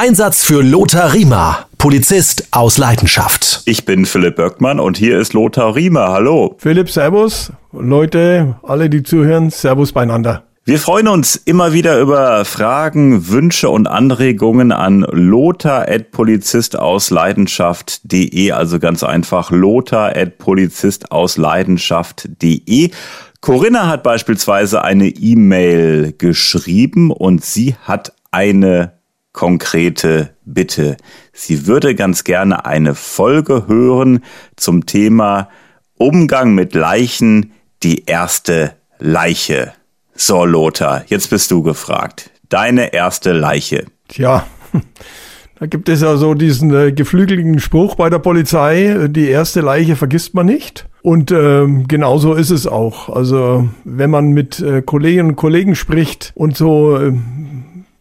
Einsatz für Lothar Riemer, Polizist aus Leidenschaft. Ich bin Philipp Böckmann und hier ist Lothar Riemer. Hallo. Philipp, Servus. Leute, alle, die zuhören, Servus beieinander. Wir freuen uns immer wieder über Fragen, Wünsche und Anregungen an lothar.polizistausleidenschaft.de, also ganz einfach lothar.polizistausleidenschaft.de. Corinna hat beispielsweise eine E-Mail geschrieben und sie hat eine konkrete Bitte. Sie würde ganz gerne eine Folge hören zum Thema Umgang mit Leichen, die erste Leiche. So, Lothar, jetzt bist du gefragt. Deine erste Leiche. Tja, da gibt es ja so diesen äh, geflügelten Spruch bei der Polizei, die erste Leiche vergisst man nicht. Und äh, genauso ist es auch. Also wenn man mit äh, Kolleginnen und Kollegen spricht und so äh,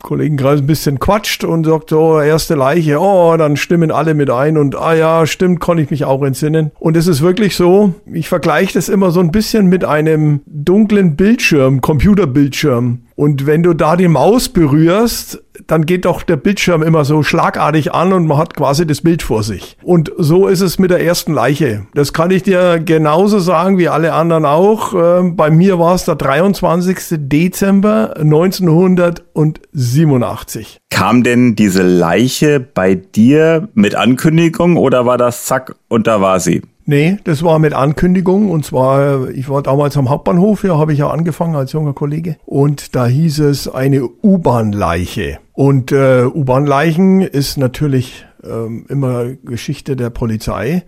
Kollegenkreis ein bisschen quatscht und sagt, oh, erste Leiche, oh, dann stimmen alle mit ein und ah ja, stimmt, konnte ich mich auch entsinnen. Und es ist wirklich so, ich vergleiche das immer so ein bisschen mit einem dunklen Bildschirm, Computerbildschirm. Und wenn du da die Maus berührst, dann geht doch der Bildschirm immer so schlagartig an und man hat quasi das Bild vor sich. Und so ist es mit der ersten Leiche. Das kann ich dir genauso sagen wie alle anderen auch. Ähm, bei mir war es der 23. Dezember 1987. Kam denn diese Leiche bei dir mit Ankündigung oder war das zack und da war sie? Nee, das war mit Ankündigung und zwar, ich war damals am Hauptbahnhof, ja, habe ich ja angefangen als junger Kollege und da hieß es eine U-Bahn-Leiche. Und äh, U-Bahn-Leichen ist natürlich ähm, immer Geschichte der Polizei,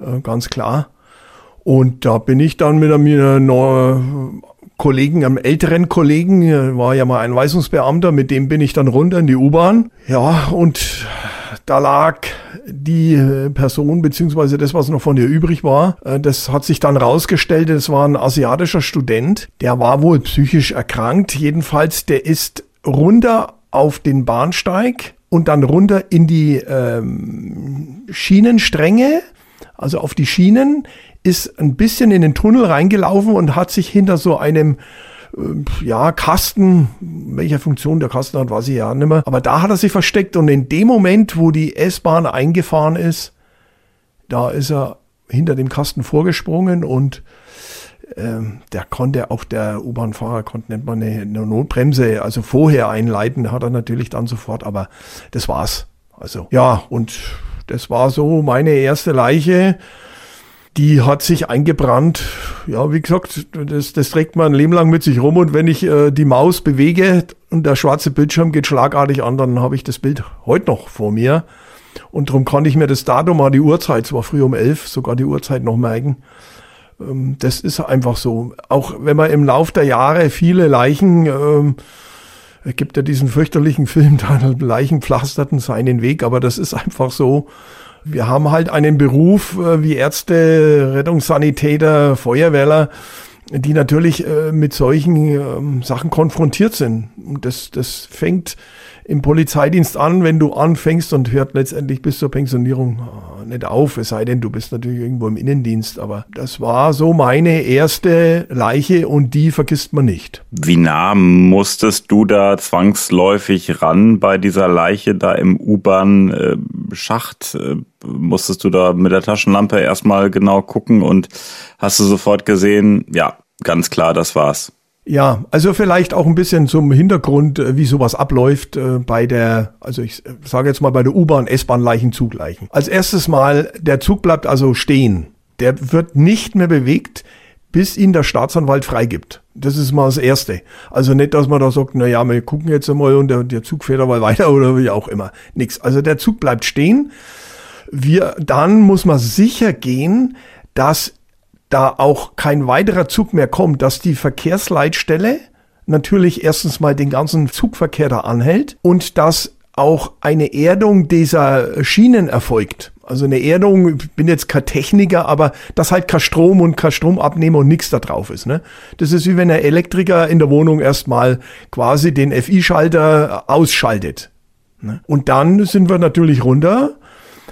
äh, ganz klar. Und da bin ich dann mit einem Kollegen, einem älteren Kollegen, war ja mal ein Weisungsbeamter, mit dem bin ich dann runter in die U-Bahn. Ja, und da lag die äh, Person, beziehungsweise das, was noch von ihr übrig war, äh, das hat sich dann rausgestellt, das war ein asiatischer Student, der war wohl psychisch erkrankt. Jedenfalls, der ist runter auf den Bahnsteig und dann runter in die ähm, Schienenstränge, also auf die Schienen, ist ein bisschen in den Tunnel reingelaufen und hat sich hinter so einem ja, Kasten, welcher Funktion der Kasten hat, weiß ich ja nicht mehr. Aber da hat er sich versteckt und in dem Moment, wo die S-Bahn eingefahren ist, da ist er hinter dem Kasten vorgesprungen und ähm, der konnte auch der U-Bahn-Fahrer konnte man eine, eine Notbremse, also vorher einleiten, hat er natürlich dann sofort, aber das war's. Also ja, und das war so meine erste Leiche die hat sich eingebrannt. Ja, wie gesagt, das, das trägt man ein Leben lang mit sich rum und wenn ich äh, die Maus bewege und der schwarze Bildschirm geht schlagartig an, dann habe ich das Bild heute noch vor mir. Und darum kann ich mir das Datum mal die Uhrzeit, es war früh um elf, sogar die Uhrzeit noch merken. Ähm, das ist einfach so. Auch wenn man im Lauf der Jahre viele Leichen, ähm, es gibt ja diesen fürchterlichen Film, da Leichen pflasterten seinen Weg, aber das ist einfach so wir haben halt einen Beruf äh, wie Ärzte, Rettungssanitäter, Feuerwehrler, die natürlich äh, mit solchen ähm, Sachen konfrontiert sind. Und das, das fängt im Polizeidienst an, wenn du anfängst und hört letztendlich bis zur Pensionierung äh, nicht auf, es sei denn, du bist natürlich irgendwo im Innendienst. Aber das war so meine erste Leiche und die vergisst man nicht. Wie nah musstest du da zwangsläufig ran bei dieser Leiche da im U-Bahn-Schacht? Musstest du da mit der Taschenlampe erstmal genau gucken und hast du sofort gesehen, ja, ganz klar, das war's. Ja, also vielleicht auch ein bisschen zum Hintergrund, äh, wie sowas abläuft äh, bei der, also ich äh, sage jetzt mal bei der U-Bahn, S-Bahn Leichen, Zugleichen. Als erstes mal, der Zug bleibt also stehen. Der wird nicht mehr bewegt, bis ihn der Staatsanwalt freigibt. Das ist mal das Erste. Also nicht, dass man da sagt, na ja, wir gucken jetzt einmal und der, der Zug fährt aber weiter oder wie auch immer. Nix. Also der Zug bleibt stehen. Wir, dann muss man sicher gehen, dass da auch kein weiterer Zug mehr kommt, dass die Verkehrsleitstelle natürlich erstens mal den ganzen Zugverkehr da anhält und dass auch eine Erdung dieser Schienen erfolgt. Also eine Erdung, ich bin jetzt kein Techniker, aber dass halt kein Strom und kein Stromabnehmer und nichts da drauf ist. Ne? Das ist wie wenn der Elektriker in der Wohnung erstmal quasi den FI-Schalter ausschaltet. Ne? Und dann sind wir natürlich runter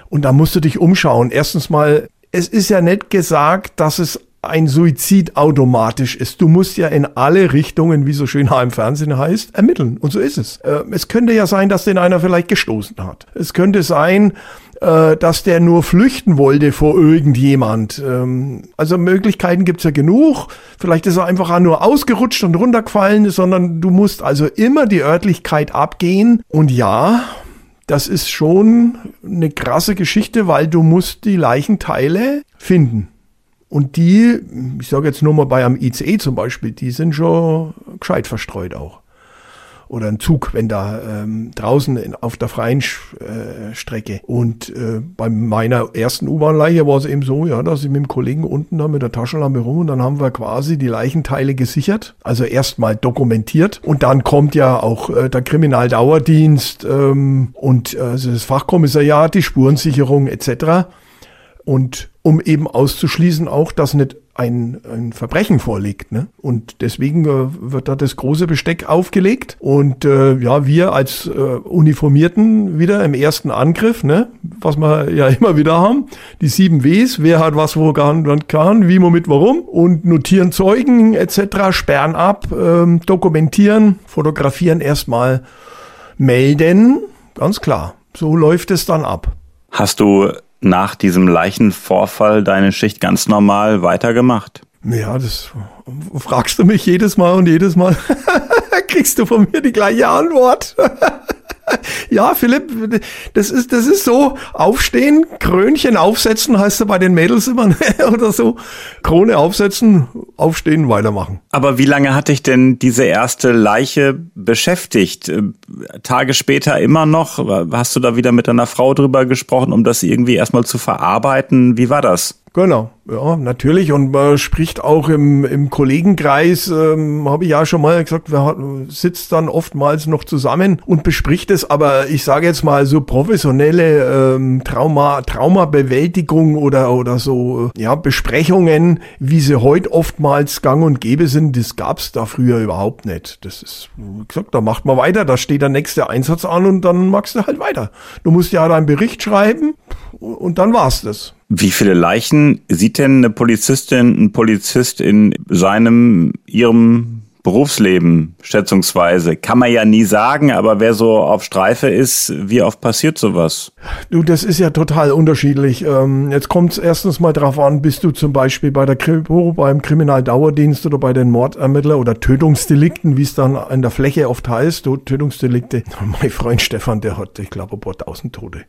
und da musst du dich umschauen. Erstens mal es ist ja nicht gesagt, dass es ein Suizid automatisch ist. Du musst ja in alle Richtungen, wie so schön im Fernsehen heißt, ermitteln. Und so ist es. Äh, es könnte ja sein, dass den einer vielleicht gestoßen hat. Es könnte sein, äh, dass der nur flüchten wollte vor irgendjemand. Ähm, also Möglichkeiten gibt's ja genug. Vielleicht ist er einfach nur ausgerutscht und runtergefallen, sondern du musst also immer die Örtlichkeit abgehen. Und ja, das ist schon eine krasse Geschichte, weil du musst die Leichenteile finden. Und die, ich sage jetzt nur mal bei einem ICE zum Beispiel, die sind schon gescheit verstreut auch oder ein Zug, wenn da ähm, draußen in, auf der freien äh, Strecke. Und äh, bei meiner ersten U-Bahn-Leiche war es eben so, ja, dass ich mit dem Kollegen unten da mit der Taschenlampe rum und dann haben wir quasi die Leichenteile gesichert, also erstmal dokumentiert und dann kommt ja auch äh, der Kriminaldauerdienst ähm, und äh, also das Fachkommissariat, die Spurensicherung etc. Und um eben auszuschließen auch, dass nicht ein, ein Verbrechen vorliegt. Ne? Und deswegen äh, wird da das große Besteck aufgelegt. Und äh, ja, wir als äh, Uniformierten wieder im ersten Angriff, ne? was wir ja immer wieder haben, die sieben Ws, wer hat was wo kann, kann wie, womit, warum und notieren Zeugen etc., sperren ab, ähm, dokumentieren, fotografieren erstmal, melden, ganz klar. So läuft es dann ab. Hast du nach diesem Leichenvorfall deine Schicht ganz normal weitergemacht? Ja, das fragst du mich jedes Mal und jedes Mal kriegst du von mir die gleiche Antwort. ja, Philipp, das ist, das ist so, aufstehen, Krönchen aufsetzen, heißt es bei den Mädels immer, ne? oder so. Krone aufsetzen, aufstehen, weitermachen. Aber wie lange hat dich denn diese erste Leiche beschäftigt? Äh, Tage später immer noch? Hast du da wieder mit deiner Frau drüber gesprochen, um das irgendwie erstmal zu verarbeiten? Wie war das? Genau, ja, natürlich. Und man spricht auch im, im Kollegenkreis, ähm, habe ich ja schon mal gesagt, wer sitzt dann oftmals noch zusammen und bespricht es. Aber ich sage jetzt mal so professionelle ähm, Trauma, Traumabewältigung oder, oder so ja, Besprechungen, wie sie heute oftmals gang und gäbe sind, das gab's da früher überhaupt nicht. Das ist, wie gesagt, da macht man weiter, da steht der nächste Einsatz an und dann machst du halt weiter. Du musst ja deinen Bericht schreiben und dann war's das. Wie viele Leichen sieht denn eine Polizistin, ein Polizist in seinem, ihrem Berufsleben schätzungsweise? Kann man ja nie sagen, aber wer so auf Streife ist, wie oft passiert sowas? Du, das ist ja total unterschiedlich. Ähm, jetzt kommt es erstens mal darauf an, bist du zum Beispiel bei der Kripo, beim Kriminaldauerdienst oder bei den Mordermittler oder Tötungsdelikten, wie es dann an der Fläche oft heißt, Tötungsdelikte. Mein Freund Stefan, der hat, ich glaube, ein paar tausend Tote.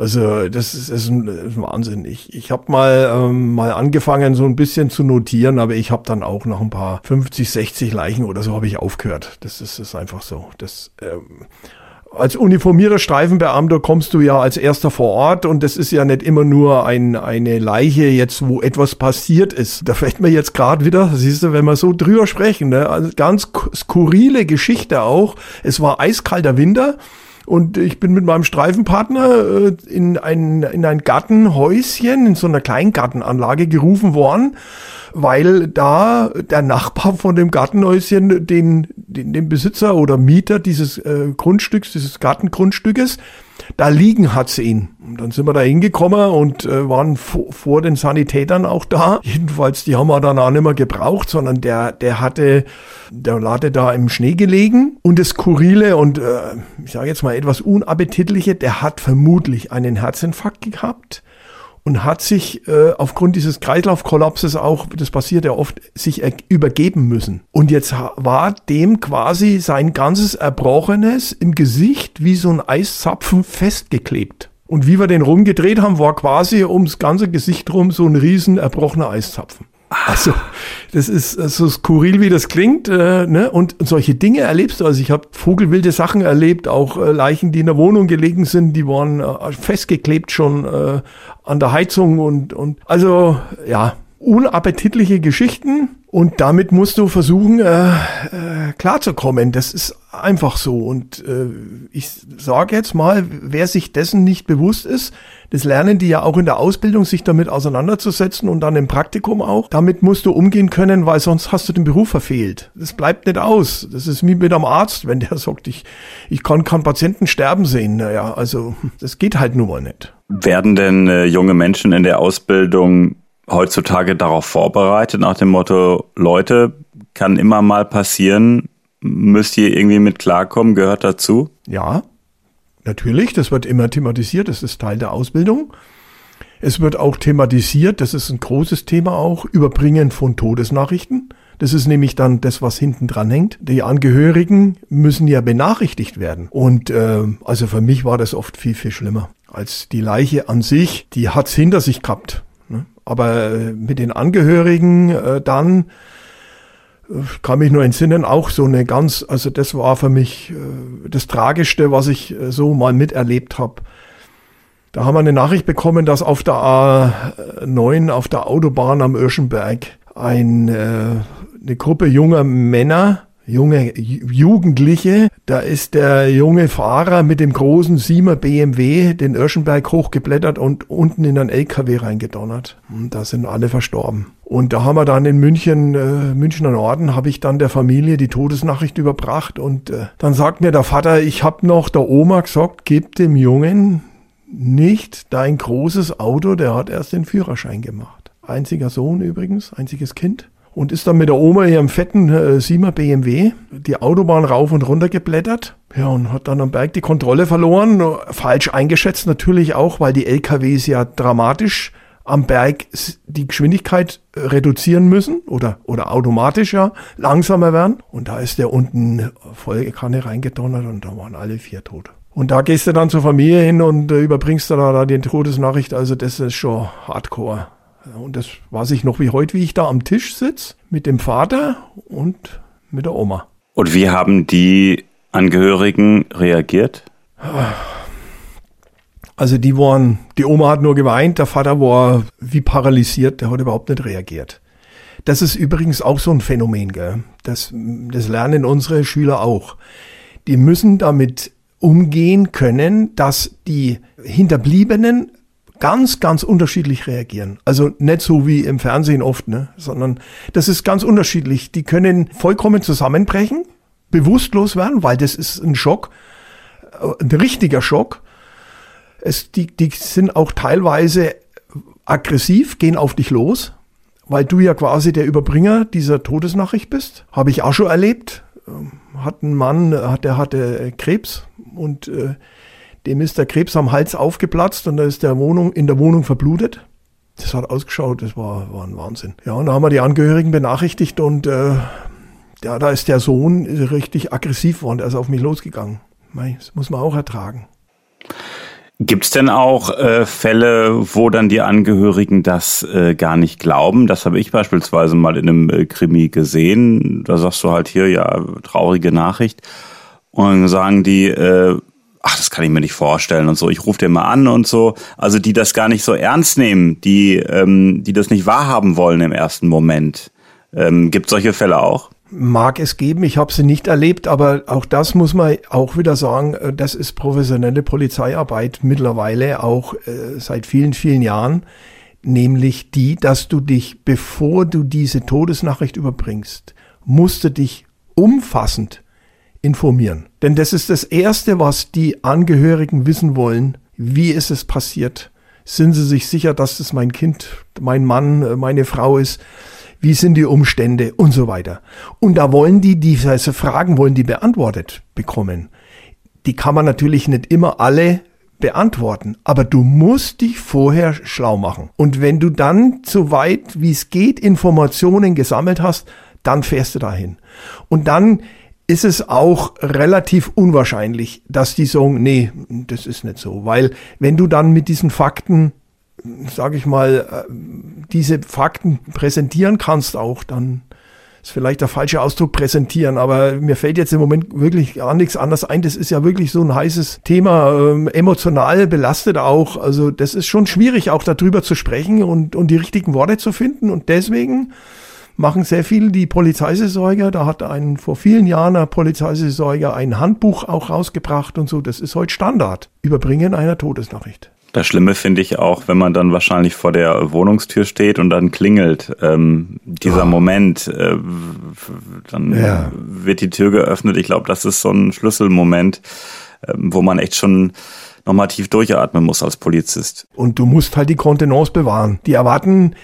Also das ist, ist, ein, ist ein Wahnsinn. Ich, ich habe mal, ähm, mal angefangen, so ein bisschen zu notieren, aber ich habe dann auch noch ein paar 50, 60 Leichen oder so habe ich aufgehört. Das ist, ist einfach so. Das ähm, als uniformierter Streifenbeamter kommst du ja als erster vor Ort und das ist ja nicht immer nur ein, eine Leiche jetzt, wo etwas passiert ist. Da fällt mir jetzt gerade wieder, siehst du, wenn wir so drüber sprechen, ne? also ganz skurrile Geschichte auch. Es war eiskalter Winter und ich bin mit meinem Streifenpartner äh, in, ein, in ein Gartenhäuschen, in so einer Kleingartenanlage gerufen worden, weil da der Nachbar von dem Gartenhäuschen den, den, den Besitzer oder Mieter dieses äh, Grundstücks, dieses Gartengrundstückes, da liegen hat sie ihn. Und dann sind wir da hingekommen und äh, waren vor, den Sanitätern auch da. Jedenfalls, die haben wir dann auch nicht mehr gebraucht, sondern der, der hatte, der hatte da im Schnee gelegen. Und das Skurrile und äh, ich sage jetzt mal etwas Unappetitliche, der hat vermutlich einen Herzinfarkt gehabt und hat sich äh, aufgrund dieses Kreislaufkollapses auch, das passiert ja oft, sich übergeben müssen. Und jetzt war dem quasi sein ganzes Erbrochenes im Gesicht wie so ein Eiszapfen festgeklebt. Und wie wir den rumgedreht haben, war quasi ums ganze Gesicht rum so ein riesen erbrochener Eiszapfen. Also, das ist so skurril, wie das klingt. Äh, ne? Und solche Dinge erlebst du. Also ich habe vogelwilde Sachen erlebt, auch äh, Leichen, die in der Wohnung gelegen sind, die waren äh, festgeklebt schon äh, an der Heizung und, und also ja, unappetitliche Geschichten. Und damit musst du versuchen, äh, äh, klarzukommen. Das ist einfach so. Und äh, ich sage jetzt mal, wer sich dessen nicht bewusst ist, das lernen die ja auch in der Ausbildung, sich damit auseinanderzusetzen und dann im Praktikum auch. Damit musst du umgehen können, weil sonst hast du den Beruf verfehlt. Das bleibt nicht aus. Das ist wie mit einem Arzt, wenn der sagt, ich, ich kann keinen Patienten sterben sehen. Naja, also das geht halt nun mal nicht. Werden denn äh, junge Menschen in der Ausbildung heutzutage darauf vorbereitet, nach dem Motto, Leute, kann immer mal passieren, müsst ihr irgendwie mit klarkommen, gehört dazu? Ja, natürlich, das wird immer thematisiert, das ist Teil der Ausbildung. Es wird auch thematisiert, das ist ein großes Thema auch, Überbringen von Todesnachrichten. Das ist nämlich dann das, was hinten dran hängt. Die Angehörigen müssen ja benachrichtigt werden. Und äh, also für mich war das oft viel, viel schlimmer. Als die Leiche an sich, die hat's hinter sich gehabt. Aber äh, mit den Angehörigen äh, dann äh, kann mich nur entsinnen, auch so eine ganz, also das war für mich äh, das Tragischste, was ich äh, so mal miterlebt habe. Da haben wir eine Nachricht bekommen, dass auf der A9, auf der Autobahn am Irschenberg, ein äh, eine Gruppe junger Männer, junge Jugendliche. Da ist der junge Fahrer mit dem großen Siemer BMW den Irschenberg hochgeblättert und unten in einen LKW reingedonnert. Und da sind alle verstorben. Und da haben wir dann in München, äh, Münchner Norden, habe ich dann der Familie die Todesnachricht überbracht. Und äh, dann sagt mir der Vater, ich habe noch der Oma gesagt, gib dem Jungen nicht dein großes Auto, der hat erst den Führerschein gemacht. Einziger Sohn übrigens, einziges Kind und ist dann mit der Oma ihrem fetten äh, Siemer BMW die Autobahn rauf und runter geblättert. Ja, und hat dann am Berg die Kontrolle verloren. Falsch eingeschätzt natürlich auch, weil die LKWs ja dramatisch am Berg die Geschwindigkeit reduzieren müssen oder, oder automatisch ja langsamer werden. Und da ist der unten voll Kanne reingedonnert und da waren alle vier tot. Und da gehst du dann zur Familie hin und äh, überbringst da, da die Todesnachricht. Also das ist schon hardcore. Und das weiß ich noch wie heute, wie ich da am Tisch sitze mit dem Vater und mit der Oma. Und wie haben die Angehörigen reagiert? Also die waren, die Oma hat nur geweint, der Vater war wie paralysiert, der hat überhaupt nicht reagiert. Das ist übrigens auch so ein Phänomen, gell? Das, das lernen unsere Schüler auch. Die müssen damit umgehen können, dass die Hinterbliebenen ganz, ganz unterschiedlich reagieren. Also nicht so wie im Fernsehen oft, ne? sondern das ist ganz unterschiedlich. Die können vollkommen zusammenbrechen, bewusstlos werden, weil das ist ein Schock, äh, ein richtiger Schock. Es, die, die sind auch teilweise aggressiv, gehen auf dich los, weil du ja quasi der Überbringer dieser Todesnachricht bist. Habe ich auch schon erlebt. Ähm, hat ein Mann, der hatte Krebs und äh, dem ist der Krebs am Hals aufgeplatzt und da ist der Wohnung, in der Wohnung verblutet. Das hat ausgeschaut, das war, war ein Wahnsinn. Ja, und da haben wir die Angehörigen benachrichtigt und äh, ja, da ist der Sohn richtig aggressiv worden, der ist auf mich losgegangen. Das muss man auch ertragen. Gibt es denn auch äh, Fälle, wo dann die Angehörigen das äh, gar nicht glauben? Das habe ich beispielsweise mal in einem äh, Krimi gesehen. Da sagst du halt hier, ja, traurige Nachricht. Und dann sagen die, äh, ach, das kann ich mir nicht vorstellen und so, ich rufe den mal an und so. Also die das gar nicht so ernst nehmen, die, ähm, die das nicht wahrhaben wollen im ersten Moment. Ähm, gibt solche Fälle auch? Mag es geben, ich habe sie nicht erlebt, aber auch das muss man auch wieder sagen, äh, das ist professionelle Polizeiarbeit mittlerweile auch äh, seit vielen, vielen Jahren, nämlich die, dass du dich, bevor du diese Todesnachricht überbringst, musst du dich umfassend informieren. Denn das ist das Erste, was die Angehörigen wissen wollen. Wie ist es passiert? Sind sie sich sicher, dass es mein Kind, mein Mann, meine Frau ist? Wie sind die Umstände und so weiter? Und da wollen die diese Fragen wollen die beantwortet bekommen. Die kann man natürlich nicht immer alle beantworten, aber du musst dich vorher schlau machen. Und wenn du dann so weit wie es geht Informationen gesammelt hast, dann fährst du dahin. Und dann ist es auch relativ unwahrscheinlich, dass die sagen, nee, das ist nicht so. Weil wenn du dann mit diesen Fakten, sage ich mal, äh, diese Fakten präsentieren kannst auch, dann ist vielleicht der falsche Ausdruck präsentieren, aber mir fällt jetzt im Moment wirklich gar nichts anderes ein. Das ist ja wirklich so ein heißes Thema, ähm, emotional belastet auch. Also das ist schon schwierig, auch darüber zu sprechen und, und die richtigen Worte zu finden. Und deswegen machen sehr viel die Polizeiseelsorger. Da hat ein, vor vielen Jahren ein Polizeiseelsorger ein Handbuch auch rausgebracht und so. Das ist heute Standard. Überbringen einer Todesnachricht. Das Schlimme finde ich auch, wenn man dann wahrscheinlich vor der Wohnungstür steht und dann klingelt. Ähm, dieser oh. Moment, äh, dann ja. wird die Tür geöffnet. Ich glaube, das ist so ein Schlüsselmoment, äh, wo man echt schon nochmal tief durchatmen muss als Polizist. Und du musst halt die Kontenance bewahren. Die erwarten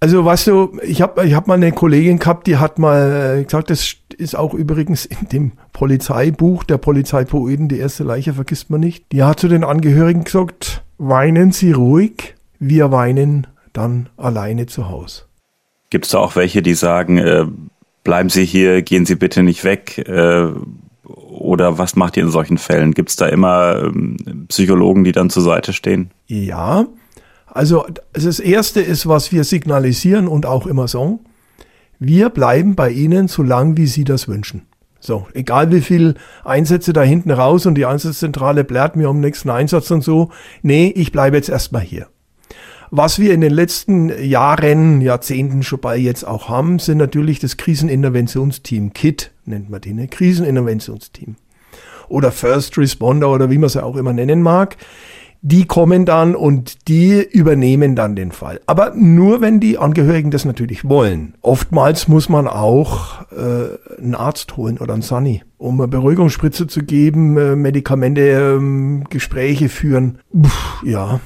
Also weißt du, ich habe ich hab mal eine Kollegin gehabt, die hat mal äh, gesagt, das ist auch übrigens in dem Polizeibuch der Polizeipoeten, die erste Leiche vergisst man nicht. Die hat zu den Angehörigen gesagt, weinen Sie ruhig, wir weinen dann alleine zu Hause. Gibt es da auch welche, die sagen, äh, bleiben Sie hier, gehen Sie bitte nicht weg? Äh, oder was macht ihr in solchen Fällen? Gibt es da immer ähm, Psychologen, die dann zur Seite stehen? Ja, also das Erste ist, was wir signalisieren und auch immer sagen, wir bleiben bei Ihnen so lang, wie Sie das wünschen. So, egal wie viel Einsätze da hinten raus und die Einsatzzentrale blärt mir um nächsten Einsatz und so. Nee, ich bleibe jetzt erstmal hier. Was wir in den letzten Jahren, Jahrzehnten schon bei jetzt auch haben, sind natürlich das Kriseninterventionsteam. KIT nennt man die, ne? Kriseninterventionsteam. Oder First Responder oder wie man sie auch immer nennen mag. Die kommen dann und die übernehmen dann den Fall. Aber nur, wenn die Angehörigen das natürlich wollen. Oftmals muss man auch äh, einen Arzt holen oder einen Sunny, um eine Beruhigungsspritze zu geben, äh, Medikamente, äh, Gespräche führen. Puh, ja,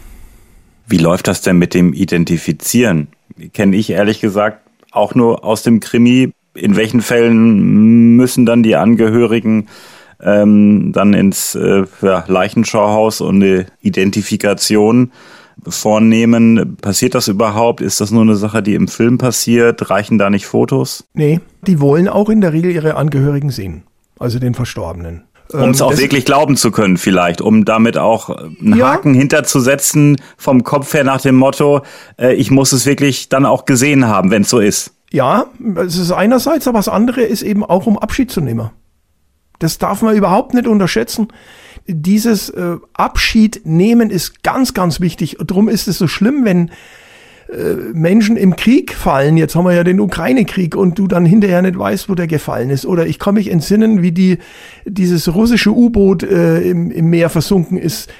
wie läuft das denn mit dem Identifizieren? Kenne ich ehrlich gesagt auch nur aus dem Krimi. In welchen Fällen müssen dann die Angehörigen ähm, dann ins äh, ja, Leichenschauhaus und eine Identifikation vornehmen? Passiert das überhaupt? Ist das nur eine Sache, die im Film passiert? Reichen da nicht Fotos? Nee, die wollen auch in der Regel ihre Angehörigen sehen, also den Verstorbenen. Um es auch wirklich glauben zu können, vielleicht, um damit auch einen ja. Haken hinterzusetzen, vom Kopf her nach dem Motto, äh, ich muss es wirklich dann auch gesehen haben, wenn es so ist. Ja, es ist einerseits, aber das andere ist eben auch, um Abschied zu nehmen. Das darf man überhaupt nicht unterschätzen. Dieses äh, Abschied nehmen ist ganz, ganz wichtig. Darum ist es so schlimm, wenn äh, Menschen im Krieg fallen. Jetzt haben wir ja den Ukraine-Krieg und du dann hinterher nicht weißt, wo der gefallen ist. Oder ich kann mich entsinnen, wie die, dieses russische U-Boot äh, im, im Meer versunken ist.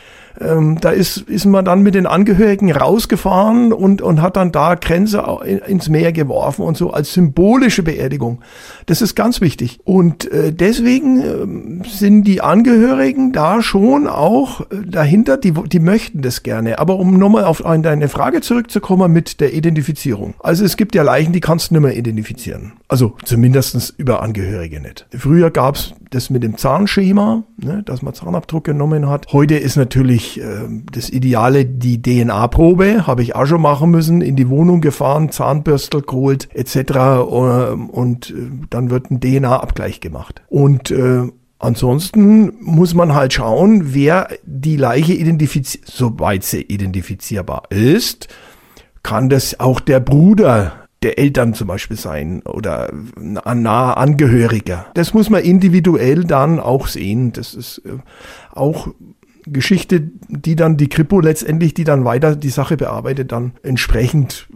Ähm, da ist, ist man dann mit den Angehörigen rausgefahren und, und hat dann da Grenze ins Meer geworfen und so als symbolische Beerdigung. Das ist ganz wichtig. Und äh, deswegen äh, sind die Angehörigen da schon auch äh, dahinter, die, die möchten das gerne. Aber um nochmal auf deine Frage zurückzukommen mit der Identifizierung. Also es gibt ja Leichen, die kannst du nicht mehr identifizieren. Also zumindestens über Angehörige nicht. Früher gab's das mit dem Zahnschema, ne, dass man Zahnabdruck genommen hat. Heute ist natürlich äh, das Ideale die DNA-Probe, habe ich auch schon machen müssen, in die Wohnung gefahren, Zahnbürstel geholt etc. Ähm, und äh, dann wird ein DNA-Abgleich gemacht. Und äh, Ansonsten muss man halt schauen, wer die Leiche identifiziert, soweit sie identifizierbar ist, kann das auch der Bruder der Eltern zum Beispiel sein oder ein naher Angehöriger. Das muss man individuell dann auch sehen. Das ist äh, auch Geschichte, die dann die Kripo letztendlich, die dann weiter die Sache bearbeitet, dann entsprechend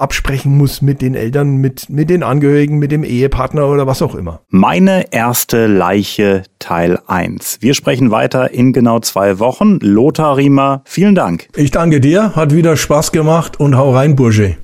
absprechen muss mit den Eltern, mit, mit den Angehörigen, mit dem Ehepartner oder was auch immer. Meine erste Leiche Teil 1. Wir sprechen weiter in genau zwei Wochen. Lothar Riemer, vielen Dank. Ich danke dir, hat wieder Spaß gemacht und hau rein, Bursche.